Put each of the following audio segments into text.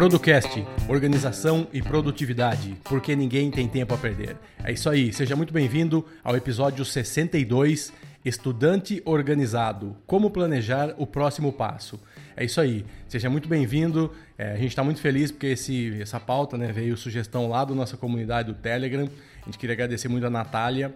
Producast, organização e produtividade, porque ninguém tem tempo a perder. É isso aí, seja muito bem-vindo ao episódio 62, Estudante Organizado, como planejar o próximo passo. É isso aí, seja muito bem-vindo. É, a gente está muito feliz porque esse, essa pauta né, veio sugestão lá da nossa comunidade do Telegram. A gente queria agradecer muito a Natália,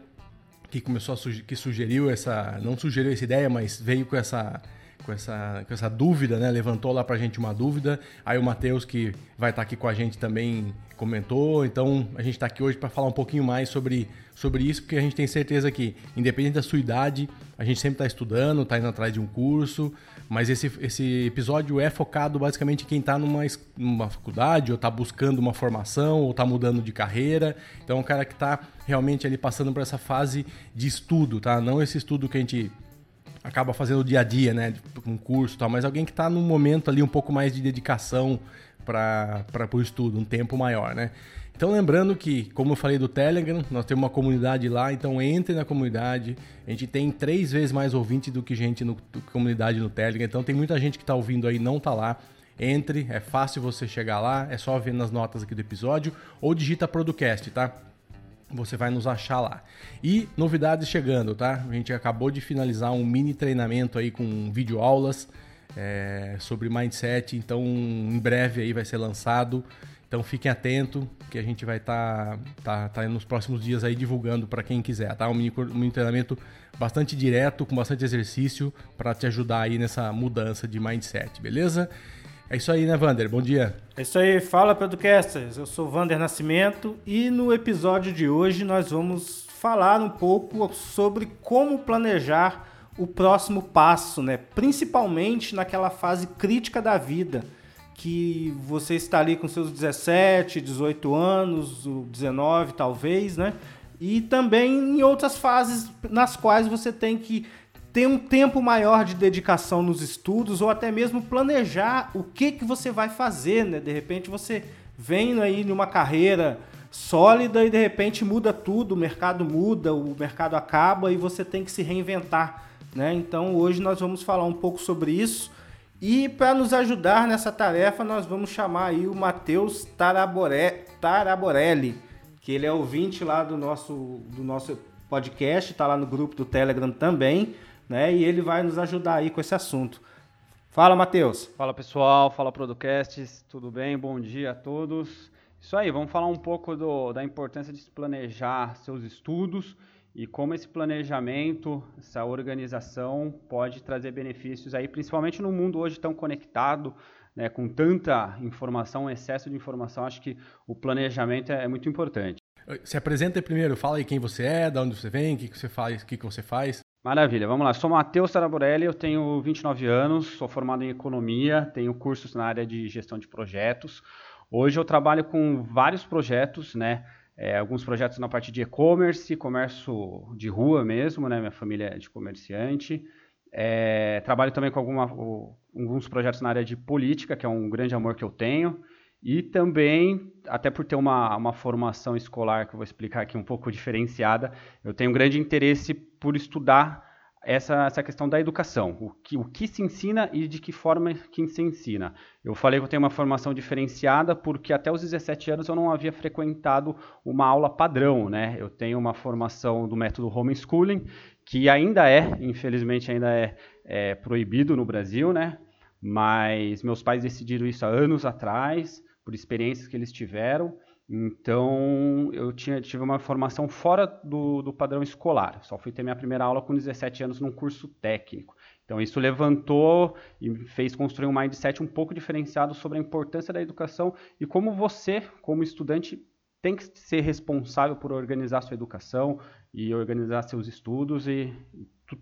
que começou a que sugeriu essa, não sugeriu essa ideia, mas veio com essa com essa, com essa dúvida, né? Levantou lá pra gente uma dúvida. Aí o Matheus, que vai estar tá aqui com a gente também, comentou. Então a gente está aqui hoje para falar um pouquinho mais sobre, sobre isso, porque a gente tem certeza que, independente da sua idade, a gente sempre está estudando, está indo atrás de um curso. Mas esse, esse episódio é focado basicamente em quem está numa, numa faculdade, ou está buscando uma formação, ou está mudando de carreira. Então, é um cara que está realmente ali passando por essa fase de estudo, tá? Não esse estudo que a gente acaba fazendo o dia a dia, né? Com curso e tal, mas alguém que está num momento ali um pouco mais de dedicação para o estudo, um tempo maior, né? Então lembrando que, como eu falei do Telegram, nós temos uma comunidade lá, então entre na comunidade. A gente tem três vezes mais ouvintes do que gente no comunidade no Telegram. Então tem muita gente que está ouvindo aí não tá lá. Entre, é fácil você chegar lá, é só ver nas notas aqui do episódio ou digita Producast, tá? Você vai nos achar lá. E novidades chegando, tá? A gente acabou de finalizar um mini treinamento aí com videoaulas é, sobre mindset, então em breve aí vai ser lançado. Então fiquem atentos que a gente vai estar tá, tá, tá nos próximos dias aí divulgando para quem quiser, tá? Um mini, um mini treinamento bastante direto, com bastante exercício para te ajudar aí nessa mudança de mindset, beleza? É isso aí, né, Vander? Bom dia. É isso aí, fala Producasters. Eu sou Vander Nascimento e no episódio de hoje nós vamos falar um pouco sobre como planejar o próximo passo, né? Principalmente naquela fase crítica da vida, que você está ali com seus 17, 18 anos, 19 talvez, né? E também em outras fases nas quais você tem que ter um tempo maior de dedicação nos estudos ou até mesmo planejar o que, que você vai fazer, né? De repente você vem aí numa carreira sólida e de repente muda tudo, o mercado muda, o mercado acaba e você tem que se reinventar, né? Então hoje nós vamos falar um pouco sobre isso. E para nos ajudar nessa tarefa, nós vamos chamar aí o Matheus Taraborelli, que ele é ouvinte lá do nosso, do nosso podcast, está lá no grupo do Telegram também né? E ele vai nos ajudar aí com esse assunto. Fala, Matheus. Fala, pessoal. Fala, Producasts. Tudo bem? Bom dia a todos. Isso aí, vamos falar um pouco do, da importância de planejar seus estudos e como esse planejamento, essa organização pode trazer benefícios aí, principalmente no mundo hoje tão conectado, né, com tanta informação, excesso de informação, acho que o planejamento é, é muito importante. Se apresenta primeiro, fala aí quem você é, de onde você vem, o que, que você faz, o que, que você faz. Maravilha, vamos lá. Sou Matheus Taraborelli, eu tenho 29 anos, sou formado em economia, tenho cursos na área de gestão de projetos. Hoje eu trabalho com vários projetos, né? É, alguns projetos na parte de e-commerce, comércio de rua mesmo, né? Minha família é de comerciante. É, trabalho também com alguma, alguns projetos na área de política, que é um grande amor que eu tenho. E também, até por ter uma, uma formação escolar que eu vou explicar aqui um pouco diferenciada, eu tenho um grande interesse por estudar essa, essa questão da educação, o que, o que se ensina e de que forma que se ensina. Eu falei que eu tenho uma formação diferenciada porque até os 17 anos eu não havia frequentado uma aula padrão, né? Eu tenho uma formação do método homeschooling, que ainda é, infelizmente ainda é, é proibido no Brasil, né? Mas meus pais decidiram isso há anos atrás, por experiências que eles tiveram. Então, eu tinha, tive uma formação fora do, do padrão escolar. Só fui ter minha primeira aula com 17 anos num curso técnico. Então, isso levantou e fez construir um mindset um pouco diferenciado sobre a importância da educação e como você, como estudante, tem que ser responsável por organizar sua educação e organizar seus estudos e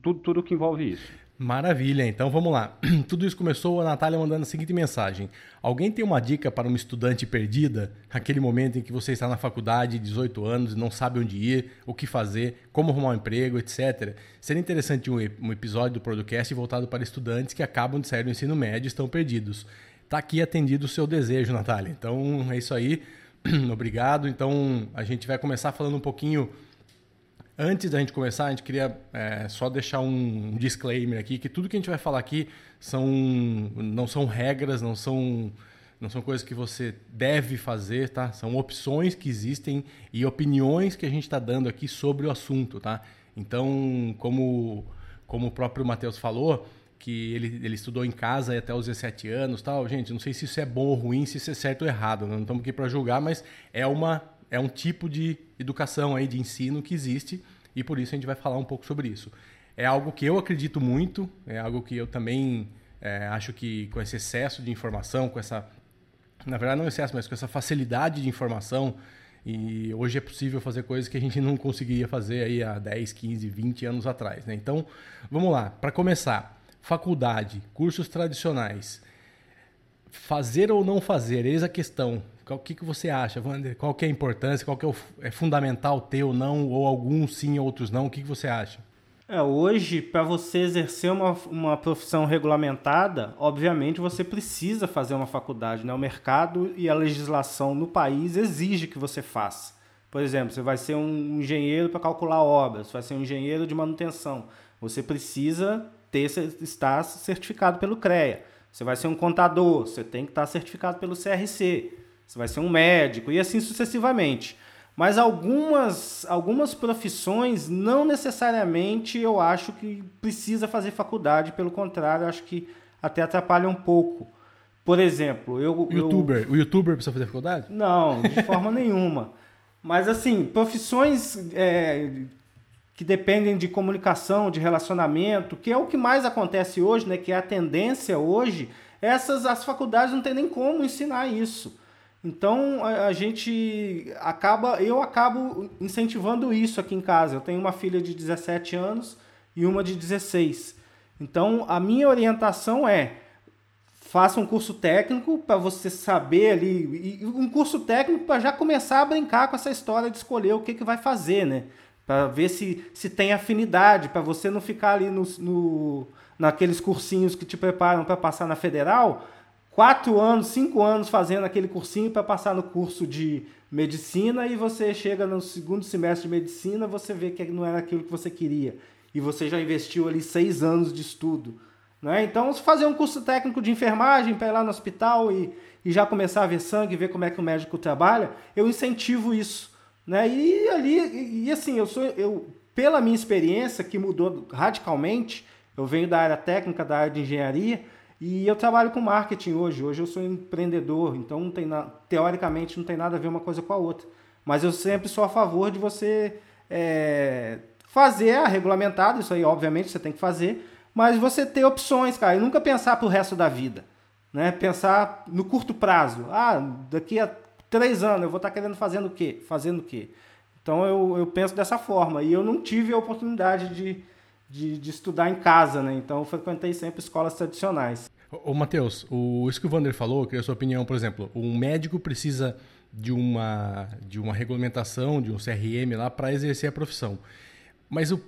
tudo, tudo que envolve isso. Maravilha, então vamos lá. Tudo isso começou a Natália mandando a seguinte mensagem: Alguém tem uma dica para uma estudante perdida? Aquele momento em que você está na faculdade, 18 anos, e não sabe onde ir, o que fazer, como arrumar um emprego, etc. Seria interessante um, episódio do podcast voltado para estudantes que acabam de sair do ensino médio e estão perdidos. Está aqui atendido o seu desejo, Natália. Então é isso aí. Obrigado. Então a gente vai começar falando um pouquinho Antes da gente começar, a gente queria é, só deixar um disclaimer aqui, que tudo que a gente vai falar aqui são, não são regras, não são, não são coisas que você deve fazer, tá? São opções que existem e opiniões que a gente está dando aqui sobre o assunto, tá? Então, como, como o próprio Matheus falou, que ele, ele estudou em casa até os 17 anos tal. Gente, não sei se isso é bom ou ruim, se isso é certo ou errado. Não estamos aqui para julgar, mas é uma é um tipo de educação aí, de ensino que existe e por isso a gente vai falar um pouco sobre isso. É algo que eu acredito muito, é algo que eu também é, acho que com esse excesso de informação, com essa. Na verdade, não excesso, mas com essa facilidade de informação, e hoje é possível fazer coisas que a gente não conseguiria fazer aí há 10, 15, 20 anos atrás. Né? Então, vamos lá. Para começar, faculdade, cursos tradicionais. Fazer ou não fazer, eis a questão. O que, que você acha, Wander? Qual que é a importância? Qual que é, o, é fundamental ter ou não? Ou alguns sim, outros não? O que, que você acha? É, hoje, para você exercer uma, uma profissão regulamentada, obviamente você precisa fazer uma faculdade. Né? O mercado e a legislação no país exige que você faça. Por exemplo, você vai ser um engenheiro para calcular obras, você vai ser um engenheiro de manutenção. Você precisa ter, estar certificado pelo CREA. Você vai ser um contador, você tem que estar certificado pelo CRC você vai ser um médico e assim sucessivamente. Mas algumas, algumas profissões não necessariamente eu acho que precisa fazer faculdade, pelo contrário, eu acho que até atrapalha um pouco. Por exemplo, eu. YouTuber. Eu... O youtuber precisa fazer faculdade? Não, de forma nenhuma. Mas assim, profissões é, que dependem de comunicação, de relacionamento, que é o que mais acontece hoje, né? Que é a tendência hoje, essas as faculdades não tem nem como ensinar isso. Então a, a, gente acaba, eu acabo incentivando isso aqui em casa. Eu tenho uma filha de 17 anos e uma de 16. Então a minha orientação é faça um curso técnico para você saber ali, um curso técnico para já começar a brincar com essa história de escolher o que, que vai fazer, né? Para ver se, se tem afinidade, para você não ficar ali no, no, naqueles cursinhos que te preparam para passar na federal quatro anos, cinco anos fazendo aquele cursinho para passar no curso de medicina e você chega no segundo semestre de medicina, você vê que não era aquilo que você queria e você já investiu ali seis anos de estudo. Né? Então, se fazer um curso técnico de enfermagem para ir lá no hospital e, e já começar a ver sangue, ver como é que o médico trabalha, eu incentivo isso. Né? E ali, e, e assim, eu sou, eu, pela minha experiência, que mudou radicalmente, eu venho da área técnica, da área de engenharia, e eu trabalho com marketing hoje. Hoje eu sou empreendedor, então não tem na... teoricamente não tem nada a ver uma coisa com a outra. Mas eu sempre sou a favor de você é... fazer a regulamentada, isso aí obviamente você tem que fazer, mas você ter opções, cara, e nunca pensar para o resto da vida. Né? Pensar no curto prazo. Ah, daqui a três anos eu vou estar tá querendo fazendo o quê? Fazendo o quê? Então eu, eu penso dessa forma. E eu não tive a oportunidade de, de, de, estudar em casa, né? Então eu frequentei sempre escolas tradicionais. Ô, Matheus, o, isso que o Vander falou, eu queria a sua opinião, por exemplo, um médico precisa de uma, de uma regulamentação, de um CRM lá para exercer a profissão. Mas eu,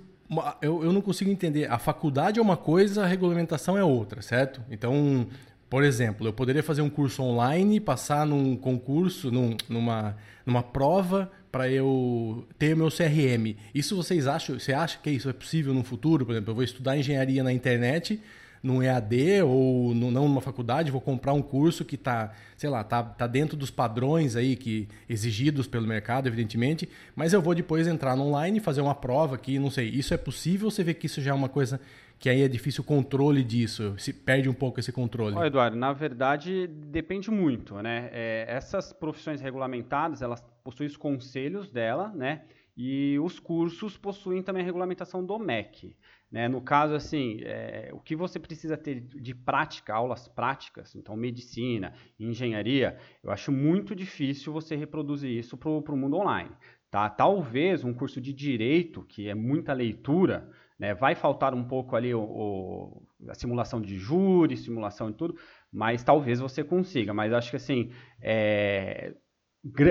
eu, eu não consigo entender. A faculdade é uma coisa, a regulamentação é outra, certo? Então, por exemplo, eu poderia fazer um curso online, passar num concurso, num, numa, numa prova para eu ter o meu CRM. Isso vocês acham? Você acha que isso é possível no futuro? Por exemplo, eu vou estudar engenharia na internet num EAD ou no, não numa faculdade, vou comprar um curso que está, sei lá, tá, tá dentro dos padrões aí que exigidos pelo mercado, evidentemente, mas eu vou depois entrar no online, fazer uma prova aqui, não sei, isso é possível? Você vê que isso já é uma coisa que aí é difícil o controle disso, se perde um pouco esse controle? Ó, Eduardo, na verdade depende muito, né? É, essas profissões regulamentadas, elas possuem os conselhos dela, né? E os cursos possuem também a regulamentação do MEC. Né? No caso, assim, é, o que você precisa ter de prática, aulas práticas, então medicina, engenharia, eu acho muito difícil você reproduzir isso para o mundo online. Tá? Talvez um curso de direito, que é muita leitura, Né? Vai faltar um pouco ali o, o, a simulação de júri, simulação de tudo, mas talvez você consiga. Mas acho que assim, é,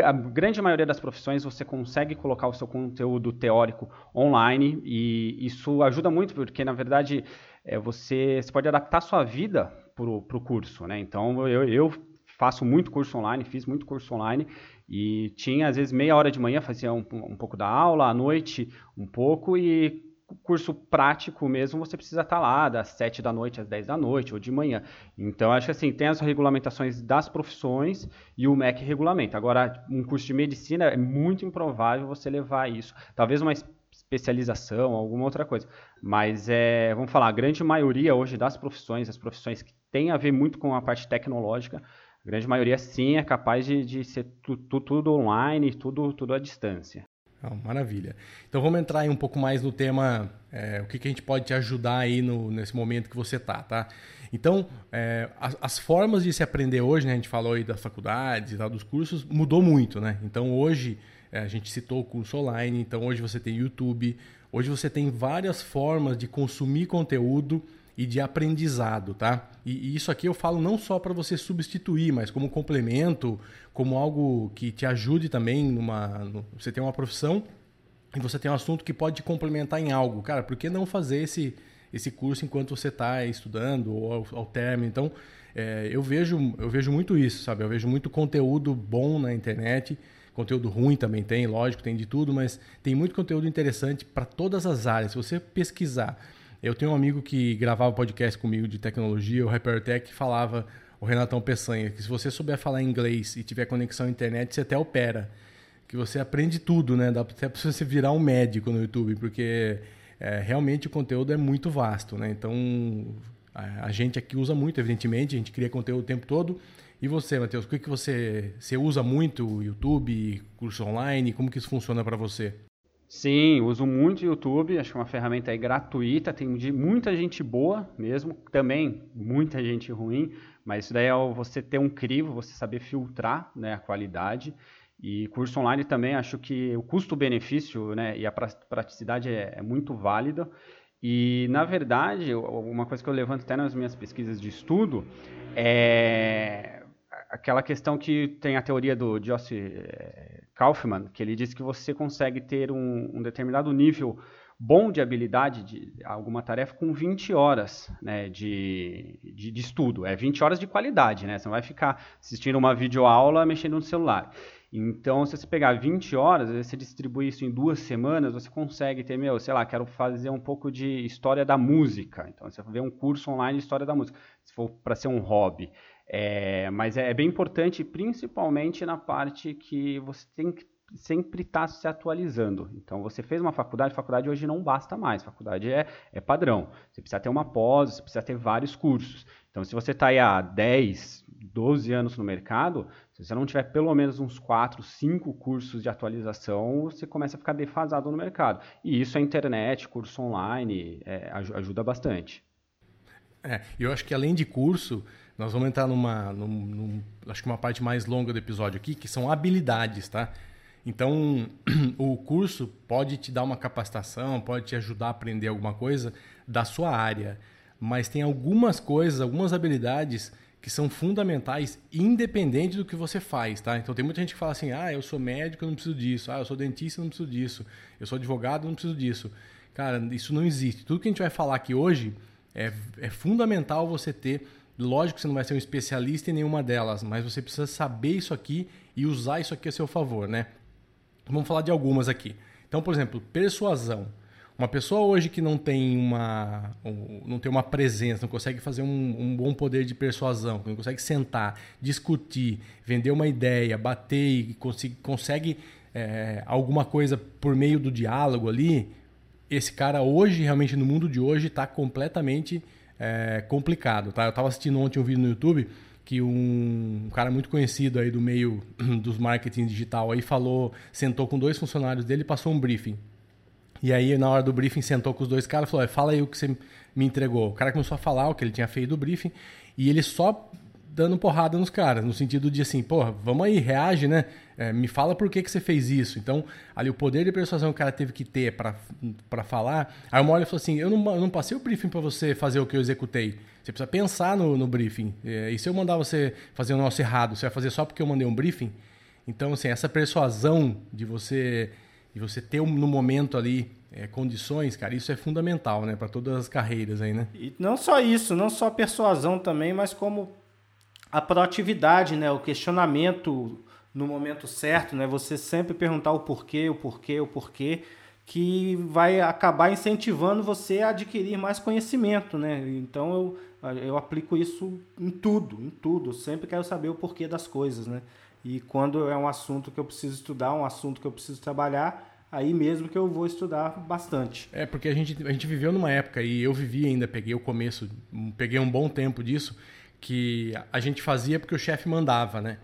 a grande maioria das profissões você consegue colocar o seu conteúdo teórico online e isso ajuda muito porque na verdade é, você, você pode adaptar a sua vida para o curso, né? Então eu, eu faço muito curso online, fiz muito curso online e tinha às vezes meia hora de manhã fazia um, um pouco da aula, à noite um pouco e curso prático mesmo, você precisa estar lá das 7 da noite às 10 da noite ou de manhã. Então, acho que assim, tem as regulamentações das profissões e o MEC regulamenta. Agora, um curso de medicina é muito improvável você levar isso. Talvez uma especialização, alguma outra coisa. Mas, é, vamos falar, a grande maioria hoje das profissões, as profissões que têm a ver muito com a parte tecnológica, a grande maioria sim é capaz de, de ser tu, tu, tudo online, tudo, tudo à distância. Oh, maravilha. Então vamos entrar aí um pouco mais no tema, é, o que, que a gente pode te ajudar aí no, nesse momento que você tá, tá? Então, é, as, as, formas de se aprender hoje, né, a gente falou aí das faculdades e tal, dos cursos, mudou muito, né? Então hoje, é, a gente citou o curso online, então hoje você tem YouTube, hoje você tem várias formas de consumir conteúdo e de aprendizado, tá? E, e isso aqui eu falo não só para você substituir, mas como complemento, como algo que te ajude também numa. No, você tem uma profissão e você tem um assunto que pode te complementar em algo. Cara, por que não fazer esse, esse curso enquanto você está estudando ou ao, ao término? Então, é, eu, vejo, eu vejo muito isso, sabe? Eu vejo muito conteúdo bom na internet. Conteúdo ruim também tem, lógico, tem de tudo, mas tem muito conteúdo interessante para todas as áreas. Se você pesquisar eu tenho um amigo que gravava podcast comigo de tecnologia, o Hypertech, que falava, o Renatão Peçanha, que se você souber falar inglês e tiver conexão à internet, você até opera. Que você aprende tudo, né? Dá até para você virar um médico no YouTube, porque é, realmente o conteúdo é muito vasto, né? Então, a, a, gente aqui usa muito, evidentemente, a gente cria conteúdo o tempo todo. E você, Matheus, o que, que você, você usa muito? YouTube, curso online? Como que isso funciona para você? Sim, uso muito o YouTube, acho que é uma ferramenta aí gratuita, tem muita gente boa mesmo, também muita gente ruim, mas isso daí é você ter um crivo, você saber filtrar né, a qualidade. E curso online também, acho que o custo-benefício né, e a praticidade é, é muito válida. E, na verdade, uma coisa que eu levanto até nas minhas pesquisas de estudo é aquela questão que tem a teoria do Joss eh, Kaufman, que ele diz que você consegue ter um, um determinado nível bom de habilidade de alguma tarefa com 20 horas né, de, de, de, estudo. É 20 horas de qualidade, né? Você não vai ficar assistindo uma videoaula mexendo no celular. Então, se você pegar 20 horas, você distribuir isso em duas semanas, você consegue ter, meu, sei lá, quero fazer um pouco de história da música. Então, você ver um curso online de história da música, se for para ser um hobby. É, mas é, bem importante, principalmente na parte que você tem que sempre estar tá se atualizando. Então, você fez uma faculdade, faculdade hoje não basta mais, faculdade é, é padrão. Você precisa ter uma pós, você precisa ter vários cursos. Então, se você está aí há 10, 12 anos no mercado, se você não tiver pelo menos uns 4, 5 cursos de atualização, você começa a ficar defasado no mercado. E isso a internet, curso online, é, ajuda bastante. É, eu acho que além de curso, nós vamos entrar numa, num, num, acho que uma parte mais longa do episódio aqui, que são habilidades, tá? Então, o curso pode te dar uma capacitação, pode te ajudar a aprender alguma coisa da sua área, mas tem algumas coisas, algumas habilidades que são fundamentais, independente do que você faz, tá? Então, tem muita gente que fala assim: ah, eu sou médico, eu não preciso disso. Ah, eu sou dentista, eu não preciso disso. Eu sou advogado, eu não preciso disso. Cara, isso não existe. Tudo que a gente vai falar aqui hoje é, é fundamental você ter Lógico que você não vai ser um especialista em nenhuma delas, mas você precisa saber isso aqui e usar isso aqui a seu favor, né? Vamos falar de algumas aqui. Então, por exemplo, persuasão. Uma pessoa hoje que não tem uma, não tem uma presença, não consegue fazer um, um bom poder de persuasão, não consegue sentar, discutir, vender uma ideia, bater e consegue, consegue é, alguma coisa por meio do diálogo ali, esse cara hoje, realmente no mundo de hoje, está completamente é, complicado, tá? Eu estava assistindo ontem um vídeo no YouTube que um, cara muito conhecido aí do meio dos marketing digital aí falou, sentou com dois funcionários dele e passou um briefing. E aí, na hora do briefing, sentou com os dois caras e falou: Fala aí o que você me entregou. O cara começou a falar o que ele tinha feito do briefing e ele só dando porrada nos caras, no sentido de assim, porra, vamos aí, reage, né? É, me fala por que, que você fez isso. Então, ali o poder de persuasão que o cara teve que ter para falar. Aí o Molly falou assim: eu não, eu não passei o briefing para você fazer o que eu executei. Você precisa pensar no, no briefing. É, e se eu mandar você fazer um negócio errado, você vai fazer só porque eu mandei um briefing? Então, assim, essa persuasão de você, de você ter no momento ali é, condições, cara, isso é fundamental, né, para todas as carreiras aí, né? E não só isso, não só persuasão também, mas como a proatividade, né, o questionamento no momento certo, né, você sempre perguntar o porquê, o porquê, o porquê, que vai acabar incentivando você a adquirir mais conhecimento, né? Então eu, eu aplico isso em tudo, em tudo. Eu sempre quero saber o porquê das coisas, né? E quando é um assunto que eu preciso estudar, um assunto que eu preciso trabalhar, aí mesmo que eu vou estudar bastante. É, porque a gente, a gente viveu numa época, e eu vivi ainda, peguei o começo, peguei um bom tempo disso, que a gente fazia porque o chefe mandava, né?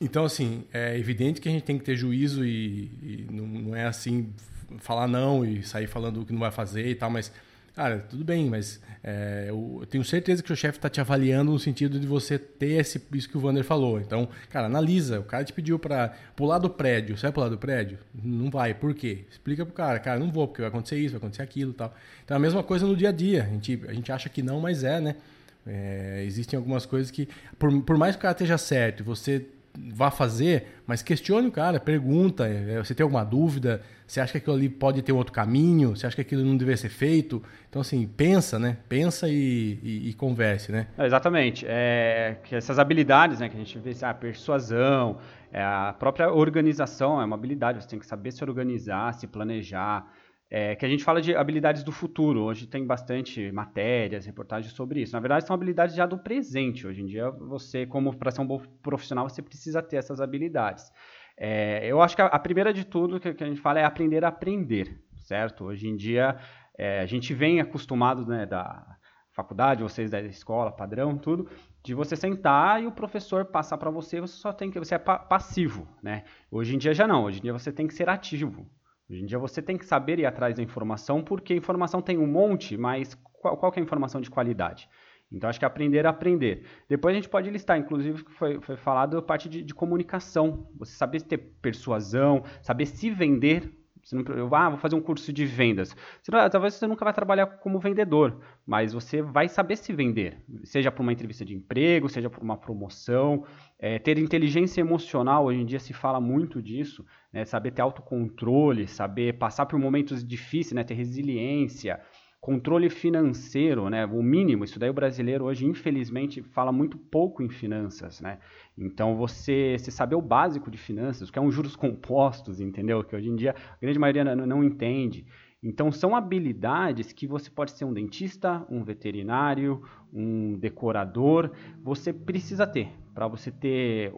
Então, assim, é evidente que a gente tem que ter juízo e, e não, não é assim falar não e sair falando o que não vai fazer e tal, mas Cara, tudo bem, mas é, eu tenho certeza que o chefe está te avaliando no sentido de você ter esse, isso que o Vander falou. Então, cara, analisa. O cara te pediu para pular do prédio. Você vai pular do prédio? Não vai. Por quê? Explica pro cara. Cara, não vou, porque vai acontecer isso, vai acontecer aquilo e tal. Então, é a mesma coisa no dia a dia. A gente, a gente acha que não, mas é, né? É, existem algumas coisas que, por, por mais que o cara esteja certo e você vá fazer, mas questione o cara, pergunta, é, você tem alguma dúvida, você acha que aquilo ali pode ter um outro caminho, você acha que aquilo não deveria ser feito, então assim, pensa, né, pensa e, e, e converse, né. É, exatamente, é, essas habilidades, né, que a gente vê, a persuasão, é, a própria organização é uma habilidade, você tem que saber se organizar, se planejar, é, que a gente fala de habilidades do futuro. Hoje tem bastante matérias, reportagens sobre isso. Na verdade, são habilidades já do presente. Hoje em dia, você, como para ser um bom profissional, você precisa ter essas habilidades. É, eu acho que a, a, primeira de tudo que, que, a gente fala é aprender a aprender, certo? Hoje em dia, é, a gente vem acostumado né, da faculdade, vocês da escola, padrão, tudo, de você sentar e o professor passar para você, você só tem que você é pa passivo, né? Hoje em dia já não, hoje em dia você tem que ser ativo. Hoje em dia você tem que saber ir atrás da informação, porque informação tem um monte, mas qual, qual é a informação de qualidade? Então, acho que aprender a aprender. Depois a gente pode listar, inclusive, foi, foi falado a parte de, de comunicação. Você saber ter persuasão, saber se vender você não, eu, ah, vou fazer um curso de vendas. Você talvez você nunca vai trabalhar como vendedor, mas você vai saber se vender, seja por uma entrevista de emprego, seja por uma promoção. É, ter inteligência emocional, hoje em dia se fala muito disso, né? saber ter autocontrole, saber passar por momentos difíceis, né? ter resiliência, controle financeiro, né? O mínimo, isso daí o brasileiro hoje, infelizmente, fala muito pouco em finanças, né? Então, você, você saber o básico de finanças, que é um juros compostos, entendeu? Que hoje em dia a grande maioria não, não entende. Então, são habilidades que você pode ser um dentista, um veterinário, um decorador, você precisa ter para você ter,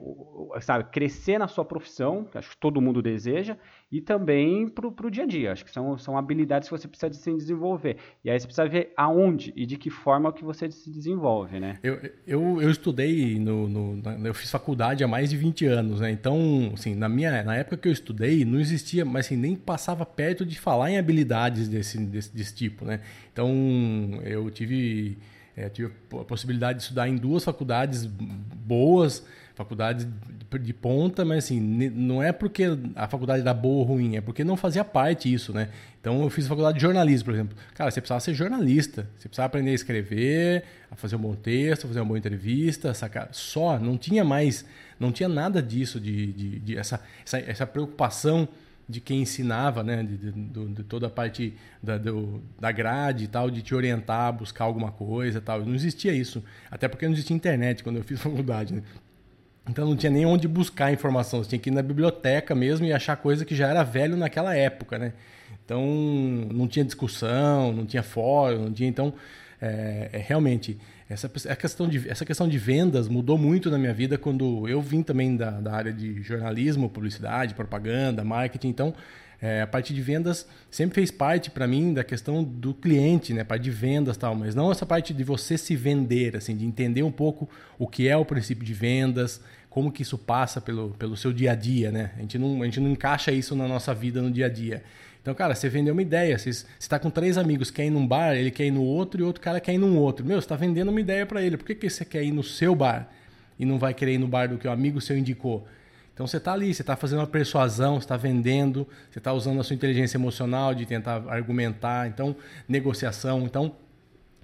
sabe, crescer na sua profissão, que acho que todo mundo deseja, e também para o dia a dia. Acho que são, são habilidades que você precisa de se desenvolver. E aí você precisa ver aonde e de que forma que você se desenvolve, né? Eu, eu, eu estudei, no, no eu fiz faculdade há mais de 20 anos, né? Então, assim, na, minha, na época que eu estudei, não existia, mas assim, nem passava perto de falar em habilidades desse, desse, desse tipo, né? Então, eu tive é, tive a possibilidade de estudar em duas faculdades boas, faculdades de ponta, mas assim, não é porque a faculdade era boa ou ruim, é porque não fazia parte isso, né? Então eu fiz faculdade de jornalismo, por exemplo. Cara, você precisava ser jornalista, você precisava aprender a escrever, a fazer um bom texto, fazer uma boa entrevista, sacar. Só, não tinha mais, não tinha nada disso, de, de, de essa, essa, essa preocupação de quem ensinava, né, de, de, de toda a parte da, do, da grade e tal, de te orientar buscar alguma coisa tal. Não existia isso, até porque não existia internet quando eu fiz faculdade, né? Então não tinha nem onde buscar informação, você tinha que ir na biblioteca mesmo e achar coisa que já era velho naquela época, né? Então não tinha discussão, não tinha fórum, não tinha, então é, é realmente essa, a questão de, essa questão de vendas mudou muito na minha vida quando eu vim também da, da área de jornalismo, publicidade, propaganda, marketing. Então, é, a parte de vendas sempre fez parte para mim da questão do cliente, né, parte de vendas tal, mas não essa parte de você se vender, assim, de entender um pouco o que é o princípio de vendas, como que isso passa pelo, pelo seu dia a dia, né? A gente não, a gente não encaixa isso na nossa vida no dia a dia. Então, cara, você vendeu uma ideia. Você está com três amigos, quer ir num bar, ele quer ir no outro e outro cara quer ir num outro. Meu, você está vendendo uma ideia para ele. Por que, que você quer ir no seu bar e não vai querer ir no bar do que o amigo seu indicou? Então você está ali, você está fazendo uma persuasão, você está vendendo, você está usando a sua inteligência emocional de tentar argumentar, então negociação. Então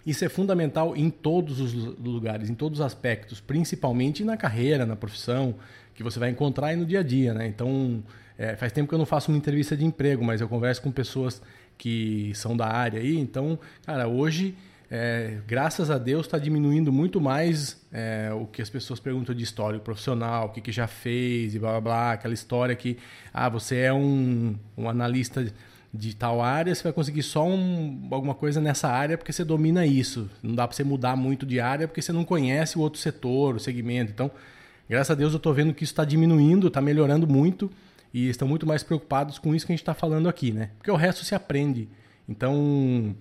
isso é fundamental em todos os lugares, em todos os aspectos, principalmente na carreira, na profissão, que você vai encontrar aí no dia a dia, né? Então, é, faz tempo que eu não faço uma entrevista de emprego, mas eu converso com pessoas que são da área aí. Então, cara, hoje, é, graças a Deus, está diminuindo muito mais é, o que as pessoas perguntam de história profissional, o que, que já fez e blá blá blá, aquela história que, ah, você é um, um analista de tal área, você vai conseguir só um, alguma coisa nessa área porque você domina isso. Não dá para você mudar muito de área porque você não conhece o outro setor, o segmento. Então, graças a Deus eu estou vendo que isso está diminuindo, está melhorando muito e estão muito mais preocupados com isso que a gente está falando aqui, né? Porque o resto se aprende. Então,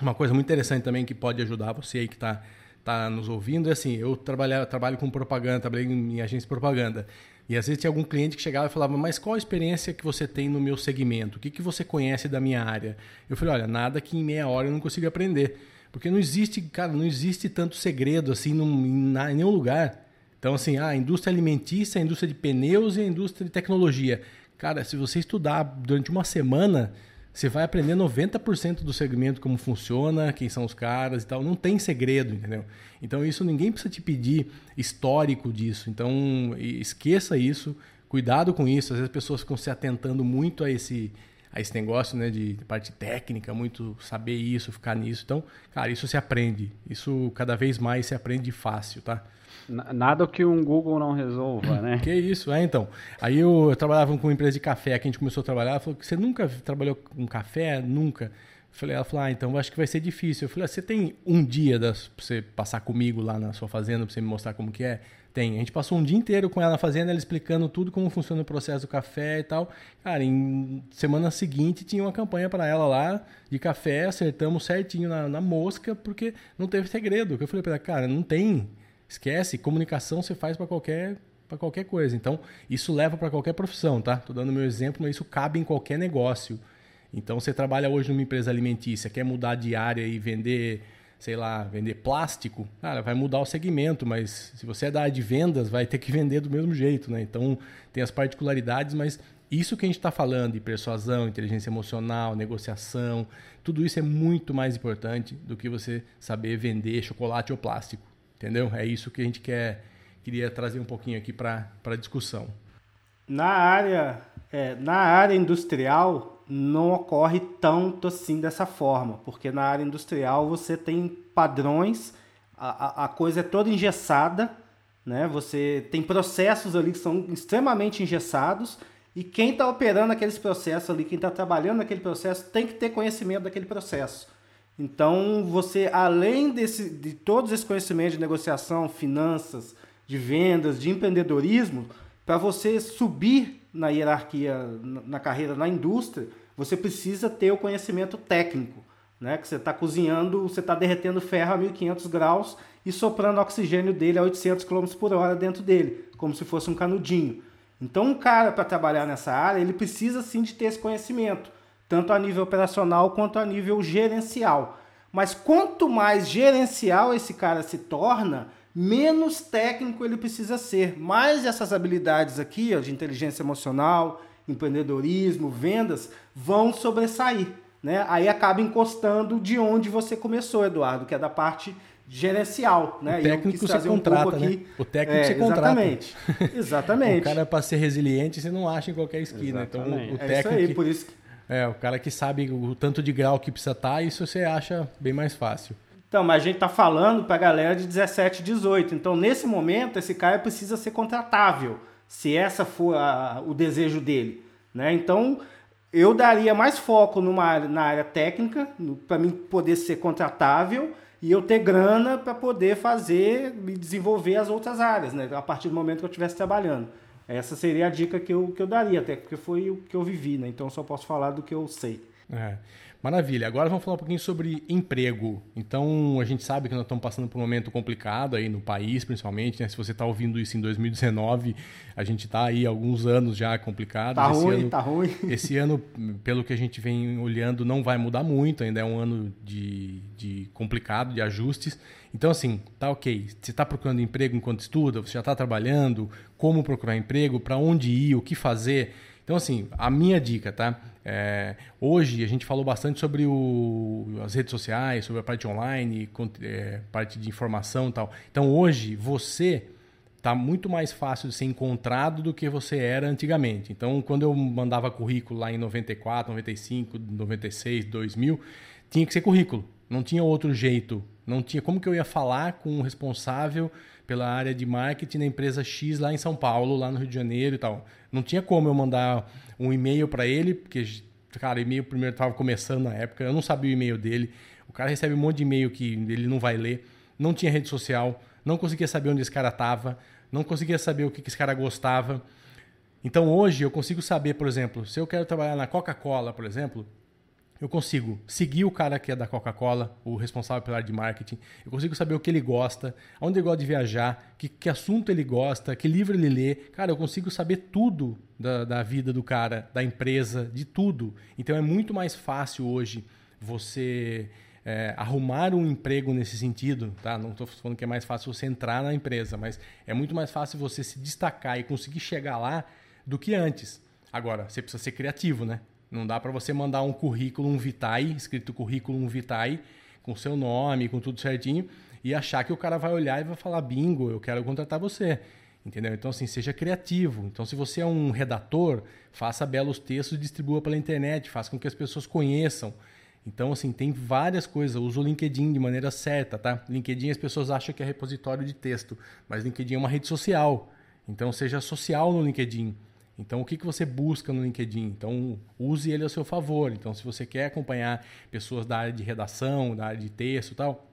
uma coisa muito interessante também que pode ajudar você aí que está tá nos ouvindo é assim, eu trabalho, trabalho com propaganda, trabalhei em, agência de propaganda. E às vezes tinha algum cliente que chegava e falava, mas qual a experiência que você tem no meu segmento? O que, que você conhece da minha área? Eu falei, olha, nada que em meia hora eu não consiga aprender. Porque não existe, cara, não existe tanto segredo assim num, em, em nenhum lugar. Então, assim, ah, a indústria alimentícia, a indústria de pneus e a indústria de tecnologia. Cara, se você estudar durante uma semana, você vai aprender 90% do segmento, como funciona, quem são os caras e tal. Não tem segredo, entendeu? Então, isso ninguém precisa te pedir histórico disso. Então, esqueça isso, cuidado com isso. Às vezes as pessoas ficam se atentando muito a esse, a esse negócio né, de, de parte técnica, muito saber isso, ficar nisso. Então, cara, isso se aprende. Isso cada vez mais se aprende fácil, tá? Nada que um Google não resolva, né? Que isso, é então. Aí eu, eu trabalhava com uma empresa de café, que a gente começou a trabalhar, ela falou que você nunca trabalhou com café? Nunca. Falei, ela falou, ah, então acho que vai ser difícil. Eu falei, ah, você tem um dia para você passar comigo lá na sua fazenda, para você me mostrar como que é? Tem. A gente passou um dia inteiro com ela na fazenda, ela explicando tudo como funciona o processo do café e tal. Cara, em semana seguinte tinha uma campanha para ela lá de café, acertamos certinho na, na mosca, porque não teve segredo. Eu falei para ela, cara, não tem Esquece, comunicação você faz para qualquer para qualquer coisa. Então, isso leva para qualquer profissão, tá? Tô dando meu exemplo, mas isso cabe em qualquer negócio. Então, você trabalha hoje numa empresa alimentícia, quer mudar de área e vender, sei lá, vender plástico, cara, vai mudar o segmento, mas se você é da área de vendas, vai ter que vender do mesmo jeito, né? Então, tem as particularidades, mas isso que a gente está falando de persuasão, inteligência emocional, negociação, tudo isso é muito mais importante do que você saber vender chocolate ou plástico. Entendeu? É isso que a gente quer, queria trazer um pouquinho aqui para a discussão. Na área, é, na área industrial não ocorre tanto assim dessa forma, porque na área industrial você tem padrões, a, a, coisa é toda engessada, né? Você tem processos ali que são extremamente engessados e quem está operando aqueles processos ali, quem está trabalhando naquele processo, tem que ter conhecimento daquele processo. Então, você, além desse, de todos esses conhecimentos de negociação, finanças, de vendas, de empreendedorismo, para você subir na hierarquia, na carreira, na indústria, você precisa ter o conhecimento técnico, né? Que você está cozinhando, você está derretendo ferro a 1500 graus e soprando oxigênio dele a 800 km por hora dentro dele, como se fosse um canudinho. Então, um cara para trabalhar nessa área, ele precisa sim de ter esse conhecimento tanto a nível operacional quanto a nível gerencial. Mas quanto mais gerencial esse cara se torna, menos técnico ele precisa ser. Mais essas habilidades aqui, ó, de inteligência emocional, empreendedorismo, vendas, vão sobressair. Né? Aí acaba encostando de onde você começou, Eduardo, que é da parte gerencial, né? O técnico você contrata, um né? O técnico é, você contrata. Exatamente. Exatamente. o cara para ser resiliente, você não acha em qualquer esquina. Exatamente. Então, o, técnico é isso aí, por isso que é, o cara que sabe o tanto de grau que precisa estar, tá, isso você acha bem mais fácil. Então, mas a gente está falando para a galera de 17, 18. Então, nesse momento, esse cara precisa ser contratável, se essa for a, o desejo dele. Né? Então, eu daria mais foco numa, na área técnica, para mim poder ser contratável e eu ter grana para poder fazer e desenvolver as outras áreas, né? a partir do momento que eu estivesse trabalhando. Essa seria a dica que eu, que eu daria, até porque foi o que eu vivi, né? Então só posso falar do que eu sei. É. Maravilha. Agora vamos falar um pouquinho sobre emprego. Então, a gente sabe que nós estamos passando por um momento complicado aí no país, principalmente. Né? Se você está ouvindo isso em 2019, a gente está aí alguns anos já complicado. Tá esse ruim, ano, tá ruim. Esse ano, pelo que a gente vem olhando, não vai mudar muito. Ainda é um ano de, de complicado, de ajustes. Então, assim, tá ok. Você está procurando emprego enquanto estuda? Você já está trabalhando? Como procurar emprego? Para onde ir? O que fazer? Então, assim, a minha dica, tá? É, hoje a gente falou bastante sobre o, as redes sociais, sobre a parte online, é, parte de informação e tal. Então, hoje você está muito mais fácil de ser encontrado do que você era antigamente. Então, quando eu mandava currículo lá em 94, 95, 96, 2000, tinha que ser currículo. Não tinha outro jeito. Não tinha como que eu ia falar com o responsável pela área de marketing na empresa X lá em São Paulo, lá no Rio de Janeiro e tal. Não tinha como eu mandar um e-mail para ele, porque, cara, e-mail primeiro estava começando na época, eu não sabia o e-mail dele. O cara recebe um monte de e-mail que ele não vai ler. Não tinha rede social, não conseguia saber onde esse cara estava, não conseguia saber o que esse cara gostava. Então hoje eu consigo saber, por exemplo, se eu quero trabalhar na Coca-Cola, por exemplo, eu consigo seguir o cara que é da Coca-Cola, o responsável pela área de marketing, eu consigo saber o que ele gosta, onde ele gosta de viajar, que, que assunto ele gosta, que livro ele lê. Cara, eu consigo saber tudo da, da vida do cara, da empresa, de tudo. Então é muito mais fácil hoje você é, arrumar um emprego nesse sentido, tá? Não estou falando que é mais fácil você entrar na empresa, mas é muito mais fácil você se destacar e conseguir chegar lá do que antes. Agora, você precisa ser criativo, né? Não dá para você mandar um currículo, um vitae, escrito currículo, vitae, com seu nome, com tudo certinho, e achar que o cara vai olhar e vai falar bingo, eu quero contratar você. Entendeu? Então, assim, seja criativo. Então, se você é um redator, faça belos textos e distribua pela internet, faça com que as pessoas conheçam. Então, assim, tem várias coisas. Usa o LinkedIn de maneira certa, tá? LinkedIn as pessoas acham que é repositório de texto, mas LinkedIn é uma rede social. Então, seja social no LinkedIn. Então, o que, que você busca no LinkedIn? Então, use ele a seu favor. Então, se você quer acompanhar pessoas da área de redação, da área de texto e tal,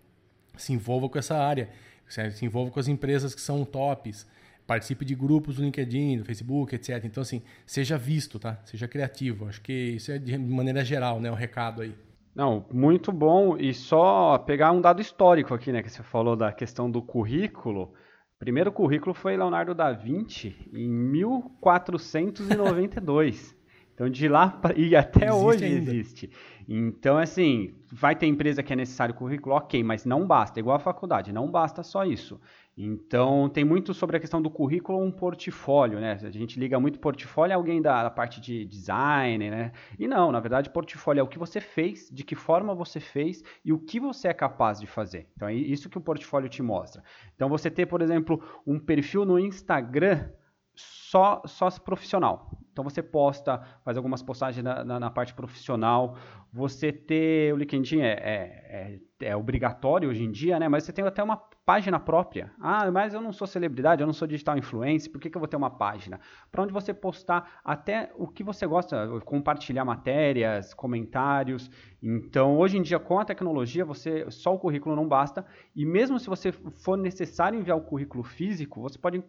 se envolva com essa área. Se envolva com as empresas que são tops. Participe de grupos do LinkedIn, do Facebook, etc. Então, assim, seja visto, tá? Seja criativo. Acho que isso é de maneira geral, né? O recado aí. Não, muito bom. E só pegar um dado histórico aqui, né? Que você falou da questão do currículo. Primeiro currículo foi Leonardo da Vinci em 1492. Então de lá e até existe hoje ainda. existe. Então assim, vai ter empresa que é necessário currículo, ok, mas não basta, igual a faculdade, não basta só isso. Então, tem muito sobre a questão do currículo um portfólio, né? A gente liga muito portfólio a alguém da, da, parte de design, né? E não, na verdade, portfólio é o que você fez, de que forma você fez e o que você é capaz de fazer. Então, é isso que o portfólio te mostra. Então, você ter, por exemplo, um perfil no Instagram só, só profissional. Então você posta, faz algumas postagens na, na, na parte profissional. Você ter o LinkedIn é, é, é, é, obrigatório hoje em dia, né? Mas você tem até uma página própria. Ah, mas eu não sou celebridade, eu não sou digital influencer, por que, que eu vou ter uma página? Para onde você postar até o que você gosta, compartilhar matérias, comentários. Então, hoje em dia, com a tecnologia, você só o currículo não basta. E mesmo se você for necessário enviar o currículo físico, você pode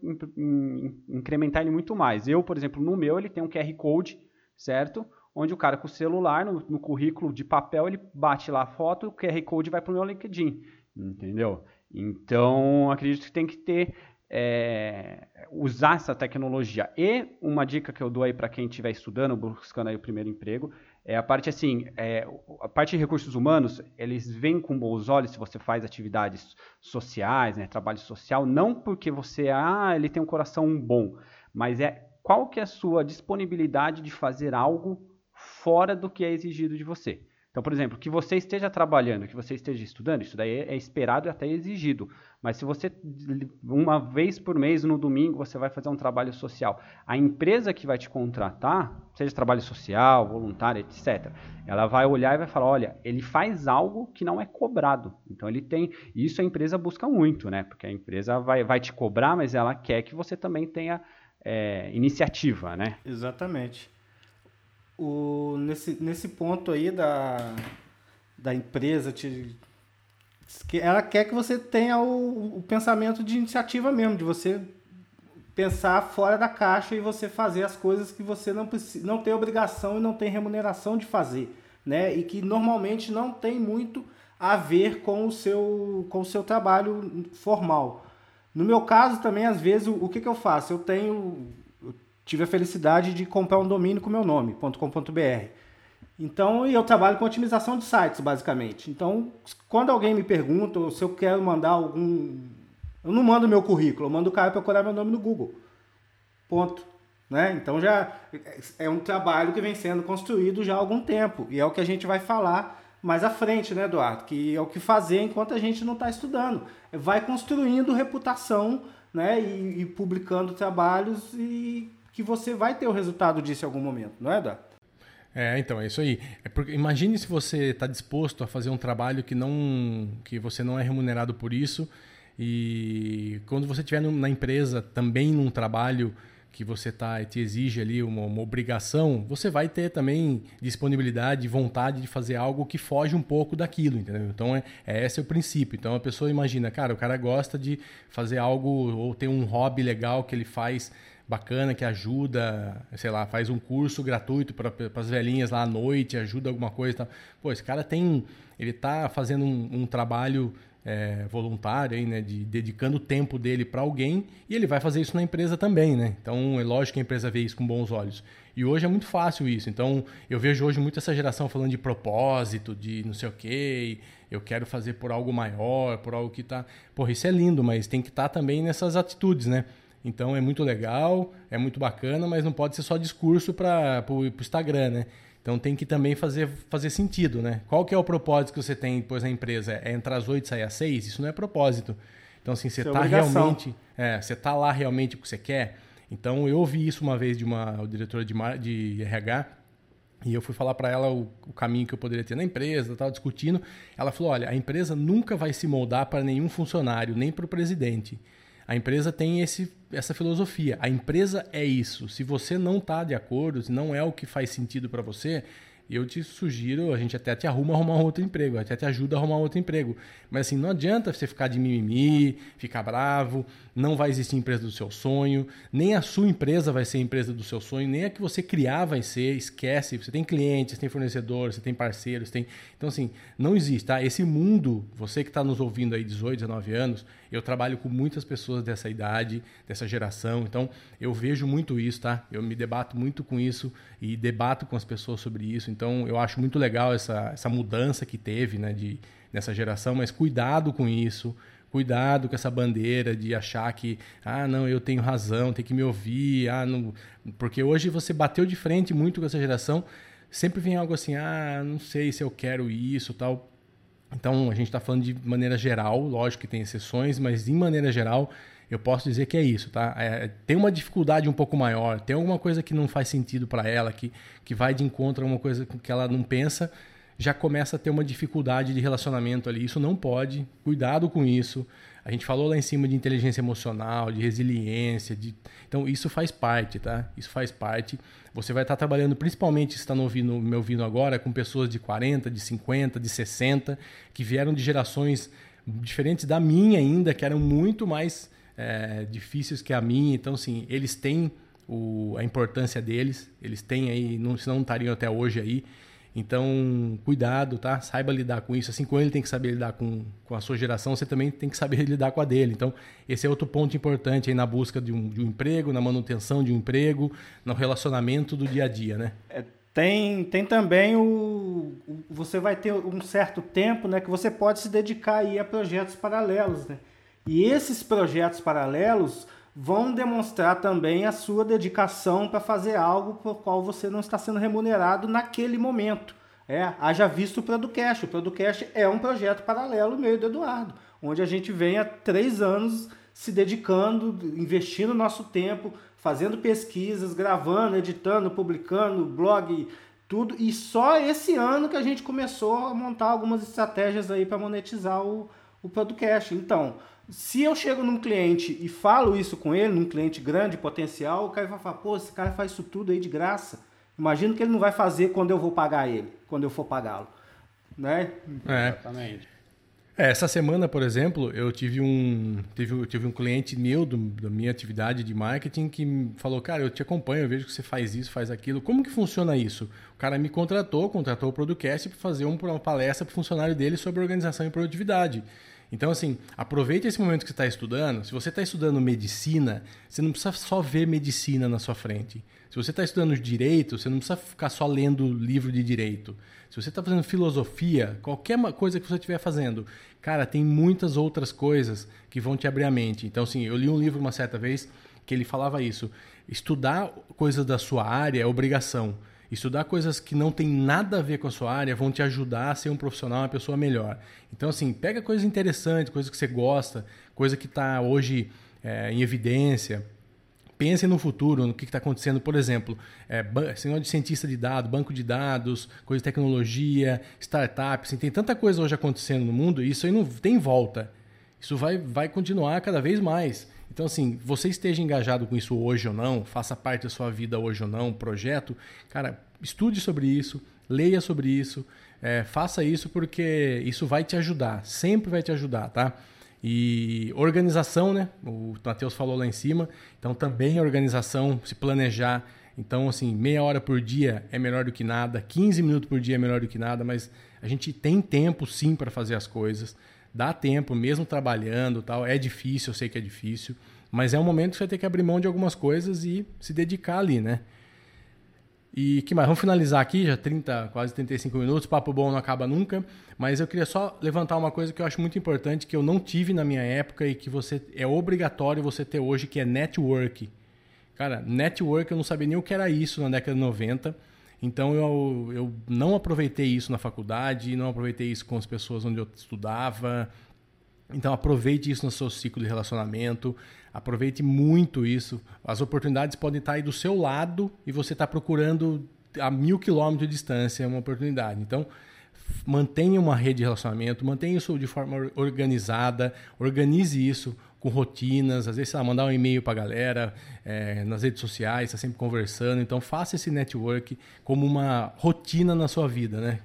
incrementar ele muito mais. Eu, por exemplo, no meu, ele tem um QR Code, certo? Onde o cara com o celular, no, no currículo de papel, ele bate lá a foto, o QR Code vai para o meu LinkedIn, entendeu? Então, acredito que tem que ter é, usar essa tecnologia. E uma dica que eu dou aí para quem estiver estudando, buscando aí o primeiro emprego, é a parte assim, é, a parte de recursos humanos, eles vêm com bons olhos se você faz atividades sociais, né, trabalho social, não porque você, ah, ele tem um coração bom, mas é qual que é a sua disponibilidade de fazer algo fora do que é exigido de você. Então, por exemplo, que você esteja trabalhando, que você esteja estudando, isso daí é esperado e até exigido. Mas se você, uma vez por mês, no domingo, você vai fazer um trabalho social, a empresa que vai te contratar, seja trabalho social, voluntário, etc., ela vai olhar e vai falar: olha, ele faz algo que não é cobrado. Então, ele tem. Isso a empresa busca muito, né? Porque a empresa vai, vai te cobrar, mas ela quer que você também tenha é, iniciativa, né? Exatamente. O, nesse, nesse ponto aí da, da empresa, te, ela quer que você tenha o, o pensamento de iniciativa mesmo, de você pensar fora da caixa e você fazer as coisas que você não, precisa, não tem obrigação e não tem remuneração de fazer. né? E que normalmente não tem muito a ver com o seu, com o seu trabalho formal. No meu caso também, às vezes, o, o que, que eu faço? Eu tenho, tive a felicidade de comprar um domínio com meu nome, .com.br. Então, eu trabalho com otimização de sites, basicamente. Então, quando alguém me pergunta se eu quero mandar algum... Eu não mando meu currículo, eu mando o cara procurar meu nome no Google. Ponto. Né? Então, já é um trabalho que vem sendo construído já há algum tempo. E é o que a gente vai falar mais à frente, né, Eduardo? Que é o que fazer enquanto a gente não está estudando. Vai construindo reputação né, e, e publicando trabalhos e que você vai ter o resultado disso em algum momento, não é, Eduardo? É, então, é isso aí. É porque, imagine se você está disposto a fazer um trabalho que não que você não é remunerado por isso e quando você estiver na empresa também num trabalho que você tá te exige ali uma, uma, obrigação, você vai ter também disponibilidade, vontade de fazer algo que foge um pouco daquilo, entendeu? Então é, é esse é o princípio. Então a pessoa imagina, cara, o cara gosta de fazer algo ou ter um hobby legal que ele faz bacana que ajuda, sei lá, faz um curso gratuito para as velhinhas lá à noite, ajuda alguma coisa. Tá? Pô, esse cara tem, ele está fazendo um, um trabalho é, voluntário, aí, né, de dedicando o tempo dele para alguém e ele vai fazer isso na empresa também, né? Então é lógico que a empresa vê isso com bons olhos. E hoje é muito fácil isso. Então eu vejo hoje muito essa geração falando de propósito, de não sei o quê, eu quero fazer por algo maior, por algo que tá. Porra, isso é lindo, mas tem que estar tá também nessas atitudes, né? Então é muito legal, é muito bacana, mas não pode ser só discurso para o Instagram, né? Então tem que também fazer, fazer sentido, né? Qual que é o propósito que você tem depois na empresa? É entrar às 8 e sair às 6? Isso não é propósito. Então, assim, você está é realmente. É, você está lá realmente o que você quer. Então, eu ouvi isso uma vez de uma diretora de, de RH, e eu fui falar para ela o, o, caminho que eu poderia ter na empresa, estava discutindo. Ela falou: olha, a empresa nunca vai se moldar para nenhum funcionário, nem para o presidente. A empresa tem esse, essa filosofia. A empresa é isso. Se você não está de acordo, se não é o que faz sentido para você, eu te sugiro, a gente até te arruma arrumar outro emprego, até te ajuda a arrumar outro emprego. Mas assim, não adianta você ficar de mimimi, ficar bravo, não vai existir empresa do seu sonho, nem a sua empresa vai ser a empresa do seu sonho, nem a que você criar vai ser, esquece, você tem clientes, tem fornecedores, você tem parceiros, tem... Então assim, não existe, tá? Esse mundo, você que está nos ouvindo aí 18, 19 anos, eu trabalho com muitas pessoas dessa idade, dessa geração, então eu vejo muito isso, tá? Eu me debato muito com isso e debato com as pessoas sobre isso, então eu acho muito legal essa, essa mudança que teve, né, de, nessa geração, mas cuidado com isso, cuidado com essa bandeira de achar que, ah, não, eu tenho razão, tem que me ouvir, ah, não... porque hoje você bateu de frente muito com essa geração, sempre vem algo assim, ah, não sei se eu quero isso, tal. Então, a gente está falando de maneira geral, lógico que tem exceções, mas em maneira geral, eu posso dizer que é isso, tá? É, tem uma dificuldade um pouco maior, tem alguma coisa que não faz sentido para ela, que, que vai de encontro a uma coisa que ela não pensa, já começa a ter uma dificuldade de relacionamento ali. Isso não pode, cuidado com isso. A gente falou lá em cima de inteligência emocional, de resiliência, de... então isso faz parte, tá? Isso faz parte. Você vai estar trabalhando, principalmente se está me ouvindo, agora, com pessoas de 40, de 50, de 60, que vieram de gerações diferentes da minha ainda, que eram muito mais é, difíceis que a minha. Então, assim, eles têm o, a importância deles, eles têm aí, não, senão não estariam até hoje aí. Então, cuidado, tá? Saiba lidar com isso. Assim como ele tem que saber lidar com, com a sua geração, você também tem que saber lidar com a dele. Então, esse é outro ponto importante aí na busca de um, de um emprego, na manutenção de um emprego, no relacionamento do dia a dia, né? É, tem, tem também o, o, Você vai ter um certo tempo né, que você pode se dedicar aí a projetos paralelos, né? E esses projetos paralelos vão demonstrar também a sua dedicação para fazer algo por qual você não está sendo remunerado naquele momento. É, haja visto o Producast. O Producast é um projeto paralelo meio do Eduardo, onde a gente vem há três anos se dedicando, investindo nosso tempo, fazendo pesquisas, gravando, editando, publicando, blog, tudo. E só esse ano que a gente começou a montar algumas estratégias aí para monetizar o, o Podcast. Então, se eu chego num cliente e falo isso com ele, num cliente grande, potencial, o cara vai falar, pô, esse cara faz isso tudo aí de graça. Imagino que ele não vai fazer quando eu vou pagar ele, quando eu for pagá-lo. Né? É. Exatamente. É, essa semana, por exemplo, eu tive um, tive, tive um cliente meu do, da minha atividade de marketing que falou, cara, eu te acompanho, eu vejo que você faz isso, faz aquilo. Como que funciona isso? O cara me contratou, contratou o Producast para fazer uma palestra para o funcionário dele sobre organização e produtividade. Então, assim, aproveite esse momento que você está estudando. Se você está estudando medicina, você não precisa só ver medicina na sua frente. Se você está estudando direito, você não precisa ficar só lendo livro de direito. Se você está fazendo filosofia, qualquer coisa que você estiver fazendo, cara, tem muitas outras coisas que vão te abrir a mente. Então, assim, eu li um livro uma certa vez que ele falava isso. Estudar coisas da sua área é obrigação. Estudar coisas que não tem nada a ver com a sua área vão te ajudar a ser um profissional, uma pessoa melhor. Então, assim, pega coisas interessantes, coisas que você gosta, coisa que está hoje é, em evidência pense no futuro, no que está acontecendo, por exemplo, é, senhor de cientista de dados, banco de dados, coisa de tecnologia, startups, assim, tem tanta coisa hoje acontecendo no mundo e isso aí não tem volta. Isso vai, vai continuar cada vez mais. Então, assim, você esteja engajado com isso hoje ou não, faça parte da sua vida hoje ou não, projeto, cara, estude sobre isso, leia sobre isso, é, faça isso porque isso vai te ajudar, sempre vai te ajudar, tá? E organização, né? O Matheus falou lá em cima. Então também organização, se planejar. Então, assim, meia hora por dia é melhor do que nada, 15 minutos por dia é melhor do que nada, mas a gente tem tempo sim para fazer as coisas. Dá tempo, mesmo trabalhando tal. É difícil, eu sei que é difícil. Mas é um momento que você ter que abrir mão de algumas coisas e se dedicar ali, né? E que mais? Vamos finalizar aqui, já 30, quase 35 minutos, papo bom não acaba nunca, mas eu queria só levantar uma coisa que eu acho muito importante, que eu não tive na minha época e que você é obrigatório você ter hoje, que é network. Cara, network eu não sabia nem o que era isso na década de 90, então eu, eu não aproveitei isso na faculdade, não aproveitei isso com as pessoas onde eu estudava, então aproveite isso no seu ciclo de relacionamento, aproveite muito isso. As oportunidades podem estar aí do seu lado e você está procurando a mil quilômetros de distância uma oportunidade. Então mantenha uma rede de relacionamento, mantenha isso de forma organizada, organize isso com rotinas, às vezes, lá, mandar um e-mail para a galera, é, nas redes sociais, está sempre conversando. Então, faça esse network como uma rotina na sua vida, né?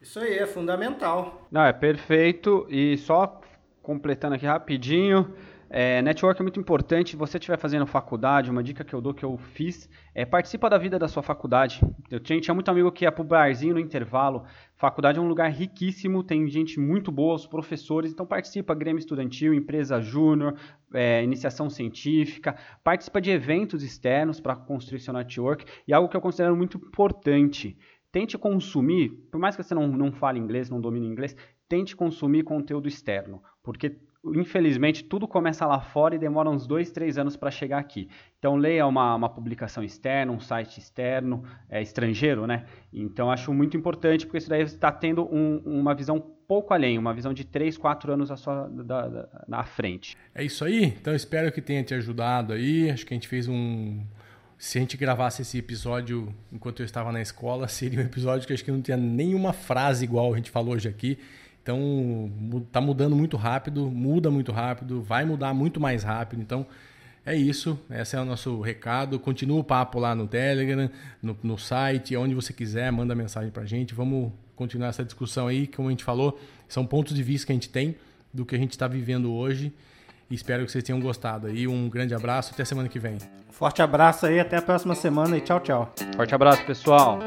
Isso aí é fundamental. Não, é perfeito. E só completando aqui rapidinho. É, network é muito importante. Se você estiver fazendo faculdade, uma dica que eu dou que eu fiz é participa da vida da sua faculdade. Eu tinha, tinha muito amigo que ia pro barzinho no intervalo. Faculdade é um lugar riquíssimo, tem gente muito boa, os professores, então participa Grêmio Estudantil, empresa júnior, é, iniciação científica, participa de eventos externos para construir seu network. E algo que eu considero muito importante tente consumir, por mais que você não, não fale inglês, não domine inglês, tente consumir conteúdo externo, porque infelizmente tudo começa lá fora e demora uns dois, três anos para chegar aqui. Então leia uma, uma publicação externa, um site externo, é, estrangeiro, né? Então acho muito importante porque isso daí está tendo um, uma visão pouco além, uma visão de três, quatro anos à sua, da, da, na frente. É isso aí. Então espero que tenha te ajudado aí. Acho que a gente fez um se a gente gravasse esse episódio enquanto eu estava na escola, seria um episódio que acho que não tinha nenhuma frase igual a gente falou hoje aqui. Então, tá mudando muito rápido, muda muito rápido, vai mudar muito mais rápido. Então, é isso. Esse é o nosso recado. Continua o papo lá no Telegram, no, no site, onde você quiser, manda mensagem pra gente. Vamos continuar essa discussão aí. Como a gente falou, são pontos de vista que a gente tem do que a gente está vivendo hoje. Espero que vocês tenham gostado aí. Um grande abraço, até semana que vem. Forte abraço aí, até a próxima semana e tchau, tchau. Forte abraço, pessoal.